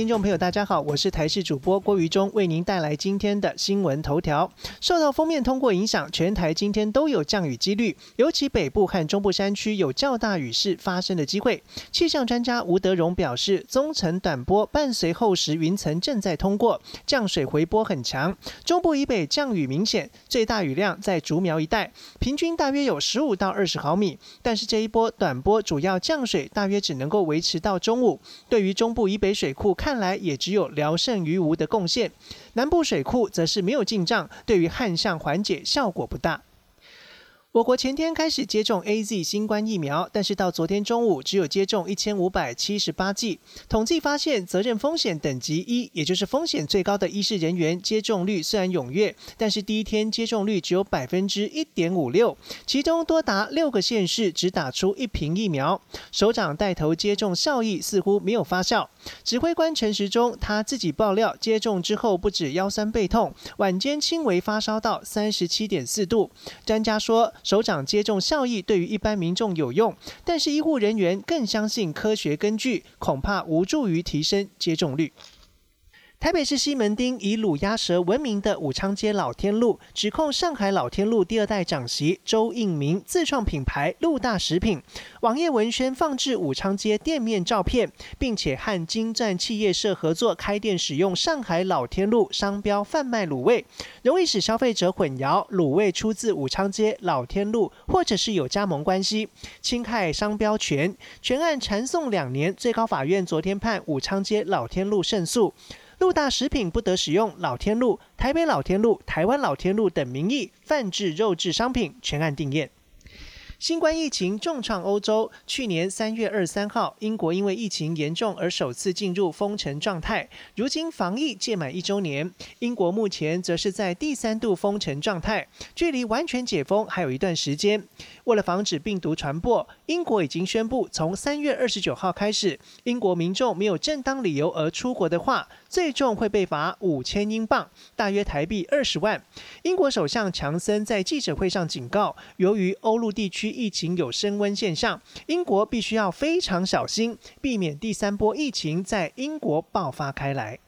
听众朋友，大家好，我是台视主播郭于忠，为您带来今天的新闻头条。受到封面通过影响，全台今天都有降雨几率，尤其北部和中部山区有较大雨势发生的机会。气象专家吴德荣表示，中层短波伴随厚实云层正在通过，降水回波很强，中部以北降雨明显，最大雨量在竹苗一带，平均大约有十五到二十毫米。但是这一波短波主要降水大约只能够维持到中午，对于中部以北水库看看来也只有聊胜于无的贡献，南部水库则是没有进账，对于旱象缓解效果不大。我国前天开始接种 A Z 新冠疫苗，但是到昨天中午只有接种一千五百七十八剂。统计发现，责任风险等级一，也就是风险最高的医事人员接种率虽然踊跃，但是第一天接种率只有百分之一点五六，其中多达六个县市只打出一瓶疫苗。首长带头接种效益似乎没有发酵。指挥官陈时中他自己爆料，接种之后不止腰酸背痛，晚间轻微发烧到三十七点四度。专家说。首长接种效益对于一般民众有用，但是医护人员更相信科学根据，恐怕无助于提升接种率。台北市西门町以卤鸭舌闻名的武昌街老天路，指控上海老天路第二代掌席周应明自创品牌陆大食品，网页文宣放置武昌街店面照片，并且和金钻企业社合作开店，使用上海老天路商标贩卖卤味，容易使消费者混淆卤味出自武昌街老天路，或者是有加盟关系，侵害商标权。全案缠讼两年，最高法院昨天判武昌街老天路胜诉。陆大食品不得使用老天路、台北老天路、台湾老天路等名义贩制肉制商品，全案定验。新冠疫情重创欧洲。去年三月二十三号，英国因为疫情严重而首次进入封城状态。如今防疫届满一周年，英国目前则是在第三度封城状态，距离完全解封还有一段时间。为了防止病毒传播，英国已经宣布，从三月二十九号开始，英国民众没有正当理由而出国的话，最重会被罚五千英镑，大约台币二十万。英国首相强森在记者会上警告，由于欧陆地区疫情有升温现象，英国必须要非常小心，避免第三波疫情在英国爆发开来。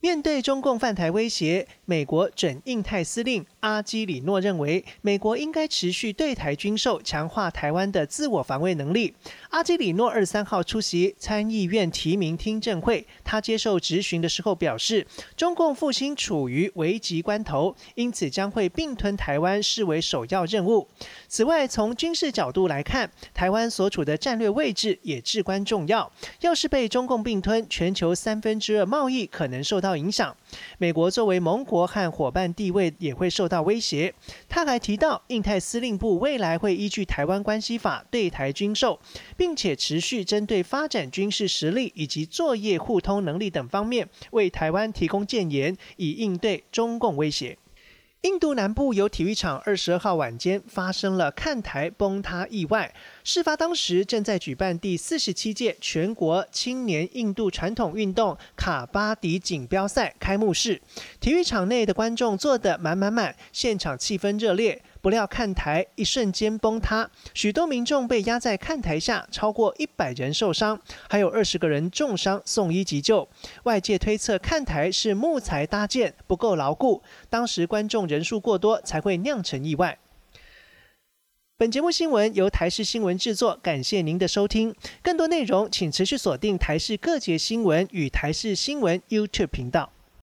面对中共犯台威胁，美国准印太司令阿基里诺认为，美国应该持续对台军售，强化台湾的自我防卫能力。阿基里诺二三号出席参议院提名听证会，他接受质询的时候表示，中共复兴处于危急关头，因此将会并吞台湾视为首要任务。此外，从军事角度来看，台湾所处的战略位置也至关重要。要是被中共并吞，全球三分之二贸易可能受到。影响，美国作为盟国和伙伴地位也会受到威胁。他还提到，印太司令部未来会依据《台湾关系法》对台军售，并且持续针对发展军事实力以及作业互通能力等方面，为台湾提供建言，以应对中共威胁。印度南部有体育场二十二号晚间发生了看台崩塌意外。事发当时正在举办第四十七届全国青年印度传统运动卡巴迪锦标赛开幕式，体育场内的观众坐得满满满，现场气氛热烈。不料看台一瞬间崩塌，许多民众被压在看台下，超过一百人受伤，还有二十个人重伤送医急救。外界推测看台是木材搭建不够牢固，当时观众人数过多才会酿成意外。本节目新闻由台视新闻制作，感谢您的收听。更多内容请持续锁定台视各节新闻与台视新闻 YouTube 频道。